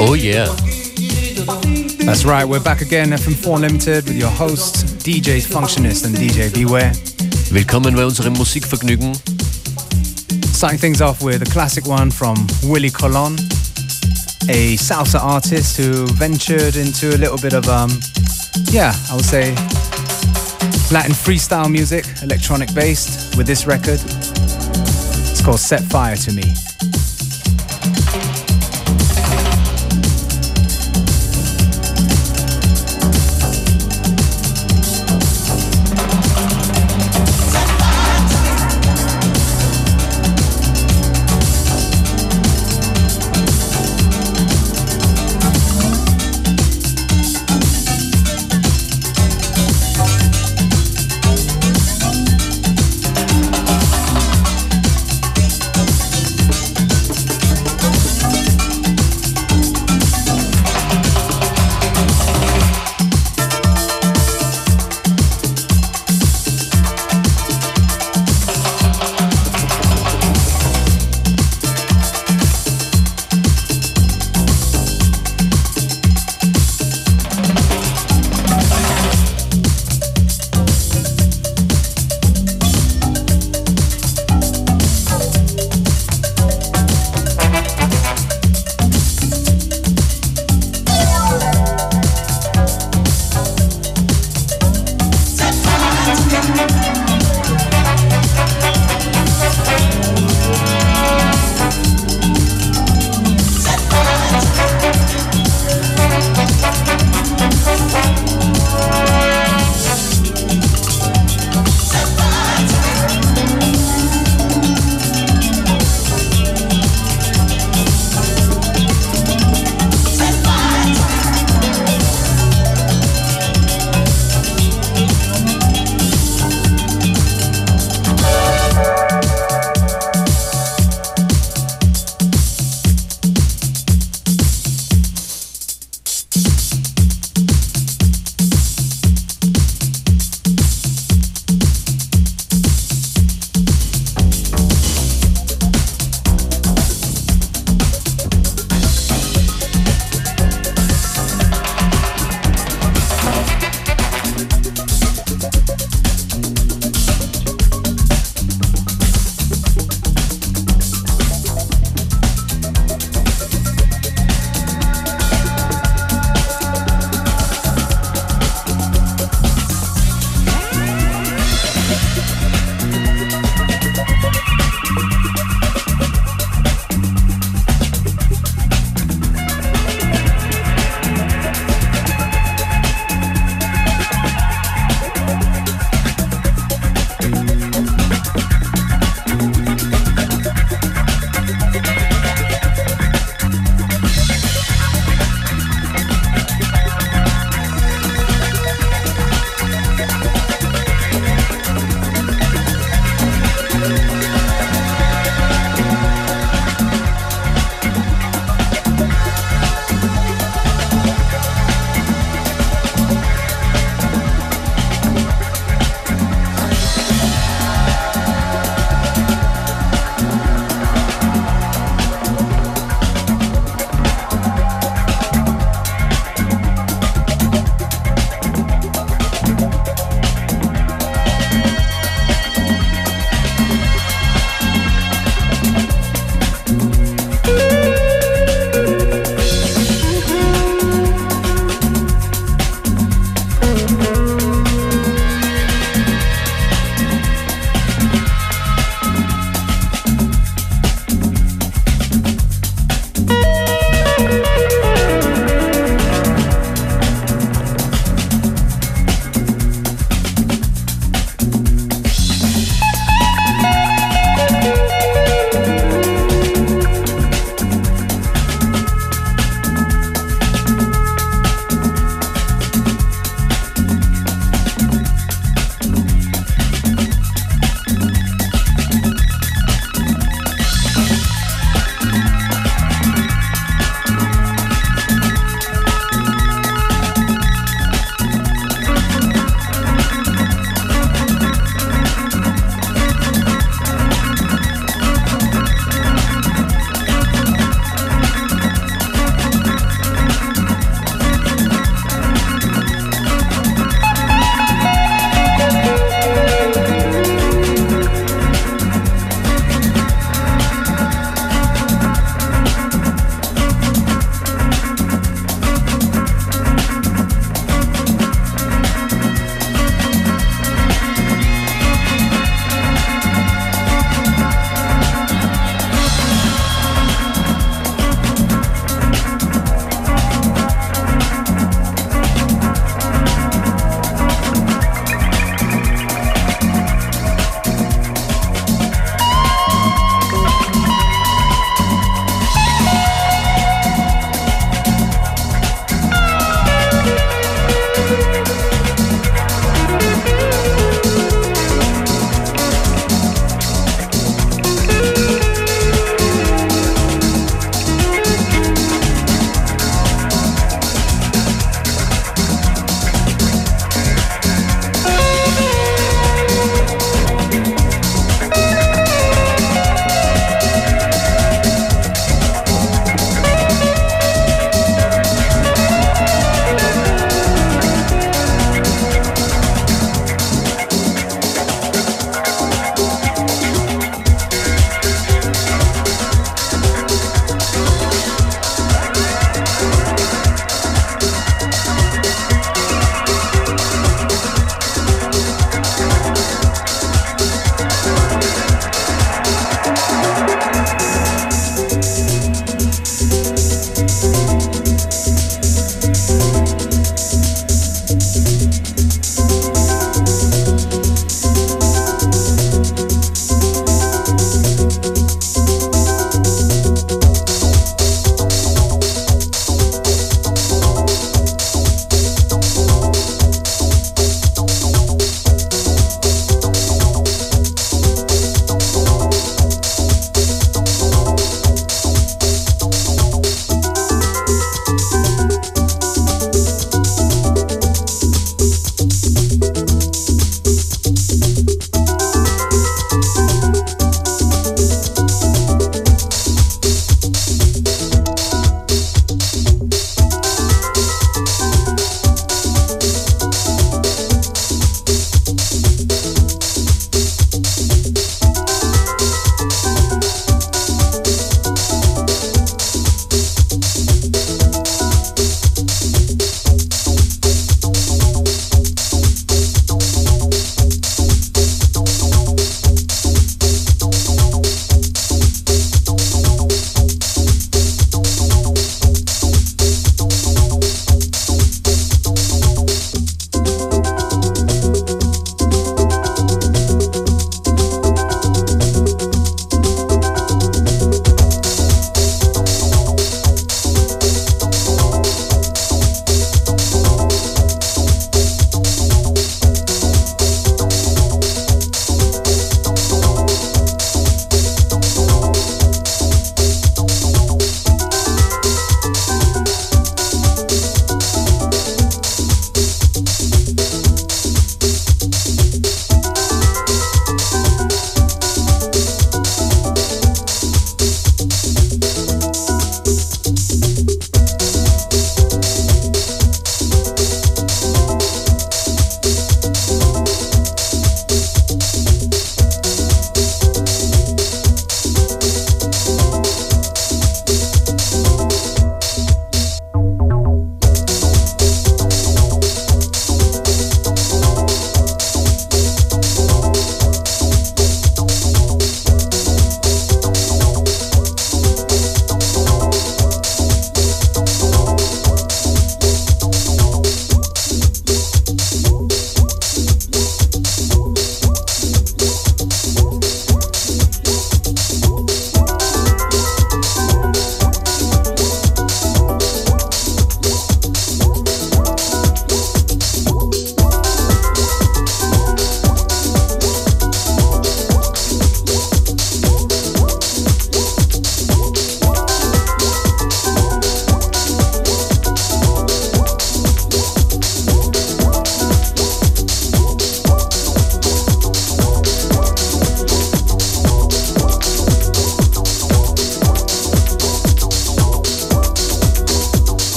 Oh yeah. That's right, we're back again, FM4 Limited, with your hosts, DJs Functionist and DJ Beware. Willkommen bei unserem Musikvergnügen. Starting things off with a classic one from Willie Colon, a salsa artist who ventured into a little bit of, um, yeah, I would say Latin freestyle music, electronic based, with this record. It's called Set Fire to Me.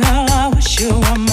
song. I wish you were mine.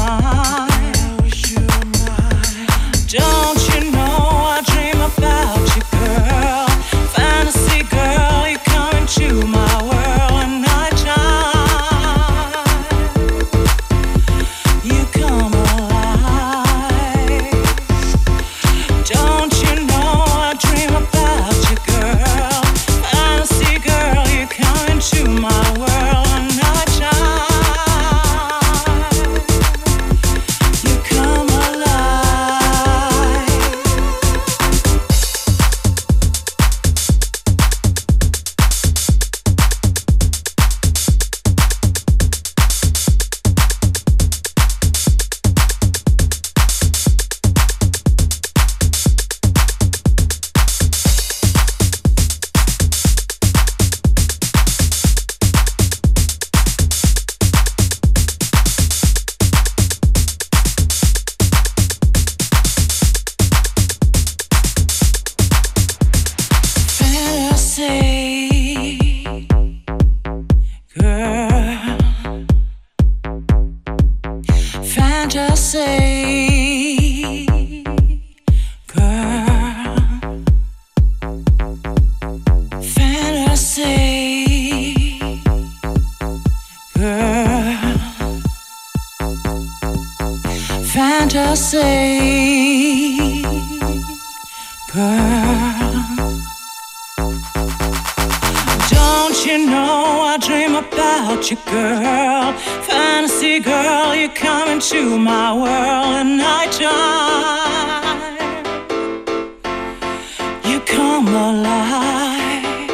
you know I dream about you, girl. Fantasy girl, you come into my world at nighttime. You come alive.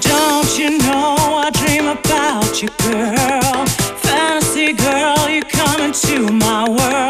Don't you know I dream about you, girl? Fantasy girl, you come into my world.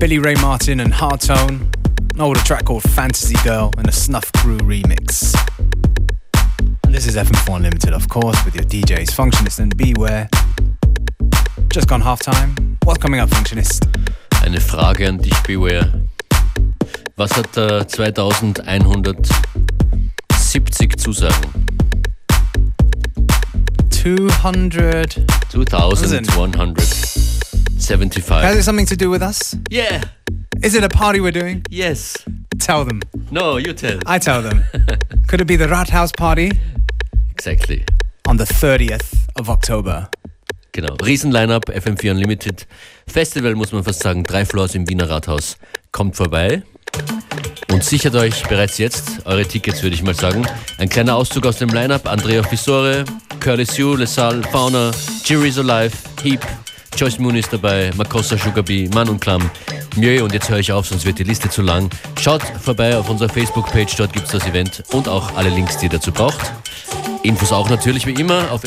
Billy Ray Martin and Hardtone, an older track called Fantasy Girl and a Snuff Crew remix. And this is FM4 Unlimited, of course, with your DJs Functionist and Beware. Just gone half time. What's coming up, Functionist? Eine Frage an dich, Beware. Was hat der 2170 zu sagen? 200. 2175. Has it something to do with us? Yeah. Is it a party we're doing? Yes. Tell them. No, you tell. I tell them. Could it be the Rathaus party Exactly. on the 30th of October? Genau. Riesen-Line-Up, FM4 Unlimited. Festival, muss man fast sagen. Drei Floors im Wiener Rathaus. Kommt vorbei. Und sichert euch bereits jetzt eure Tickets, würde ich mal sagen. Ein kleiner Auszug aus dem Line-Up. Andrea Fisore, Curly Sue, LeSalle, Fauna, Jerry's Alive, Heap, Joyce Moon ist dabei, Makossa, Sugar Bee, Mann und Klamm, Mjö und jetzt höre ich auf, sonst wird die Liste zu lang. Schaut vorbei auf unserer Facebook-Page, dort gibt es das Event und auch alle Links, die ihr dazu braucht. Infos auch natürlich wie immer auf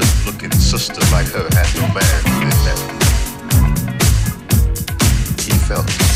good looking sister like her had no man in that. He felt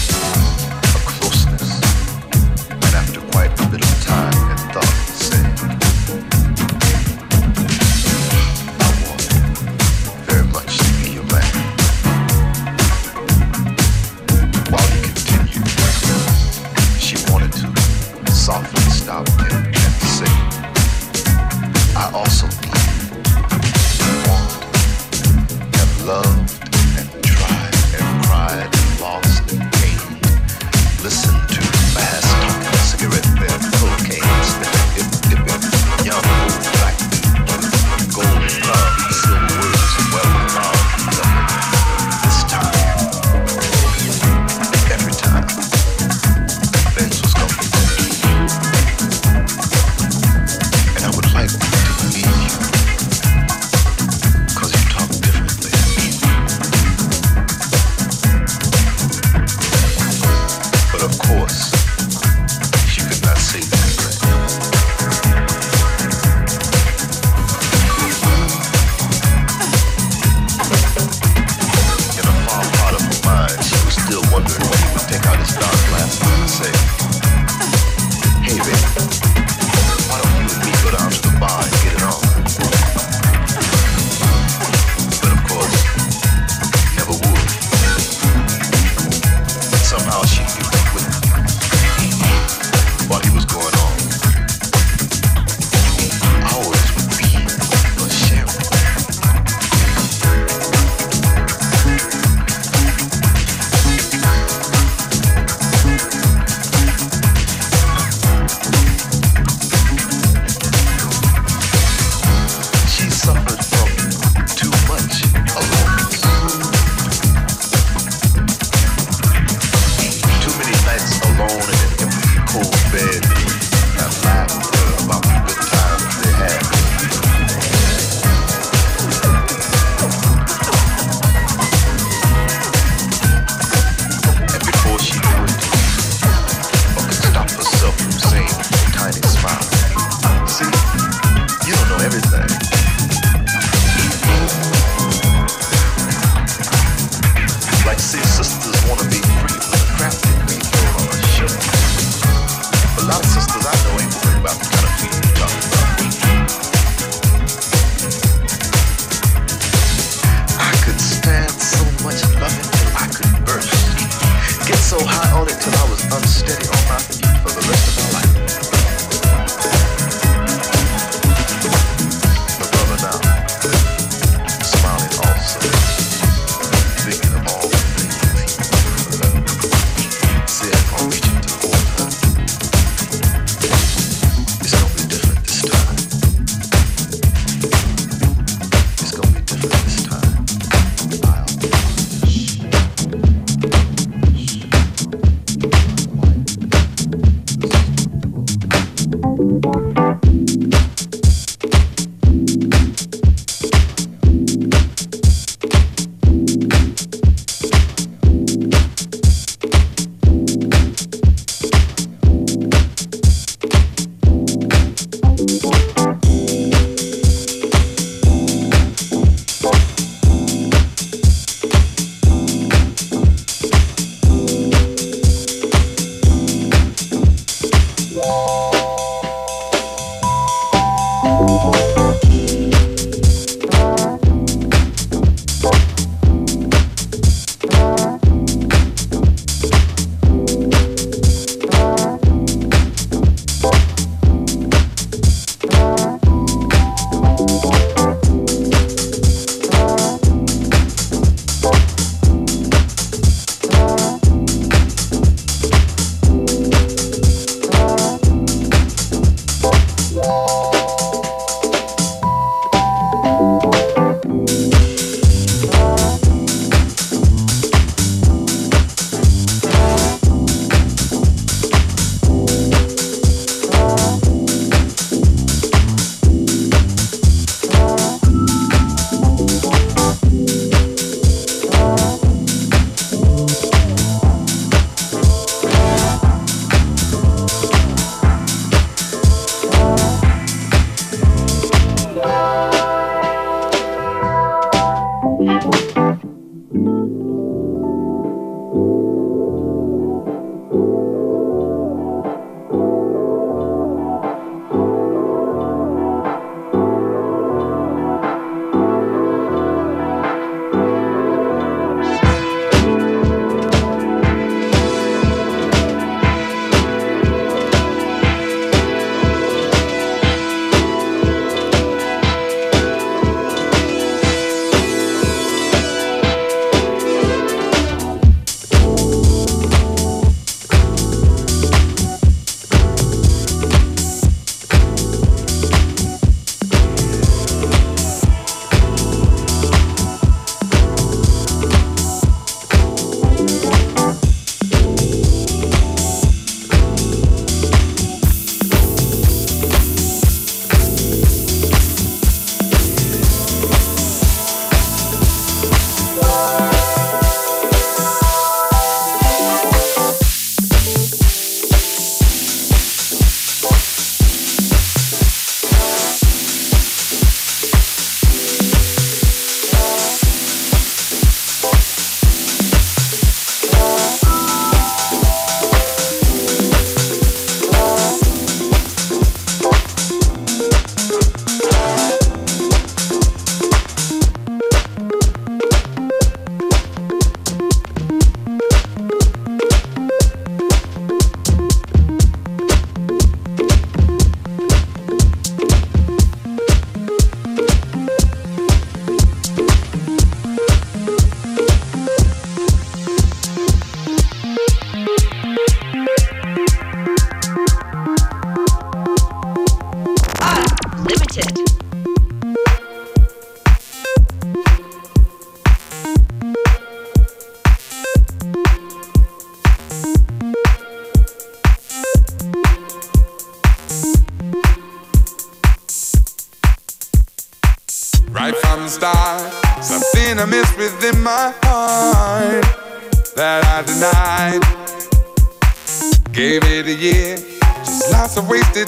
FM4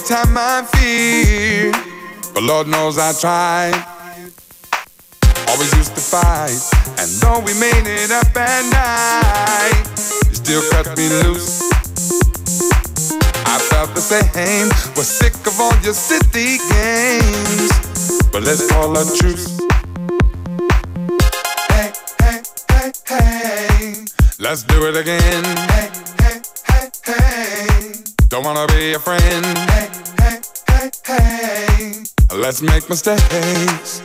Time I fear. But Lord knows I tried. Always used to fight. And though we made it up at night, you still cut me loose. I felt the same. Was sick of all your city games. But let's call a truce. Hey, hey, hey, hey. Let's do it again. Hey, hey, hey, hey. Don't wanna be a friend. Hey, let's make mistakes.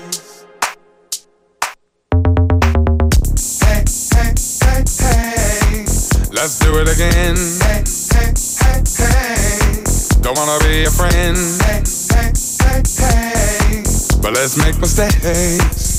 Hey, hey, hey, hey, let's do it again. Hey, hey, hey, hey, don't wanna be a friend. Hey, hey, hey, hey, but let's make mistakes.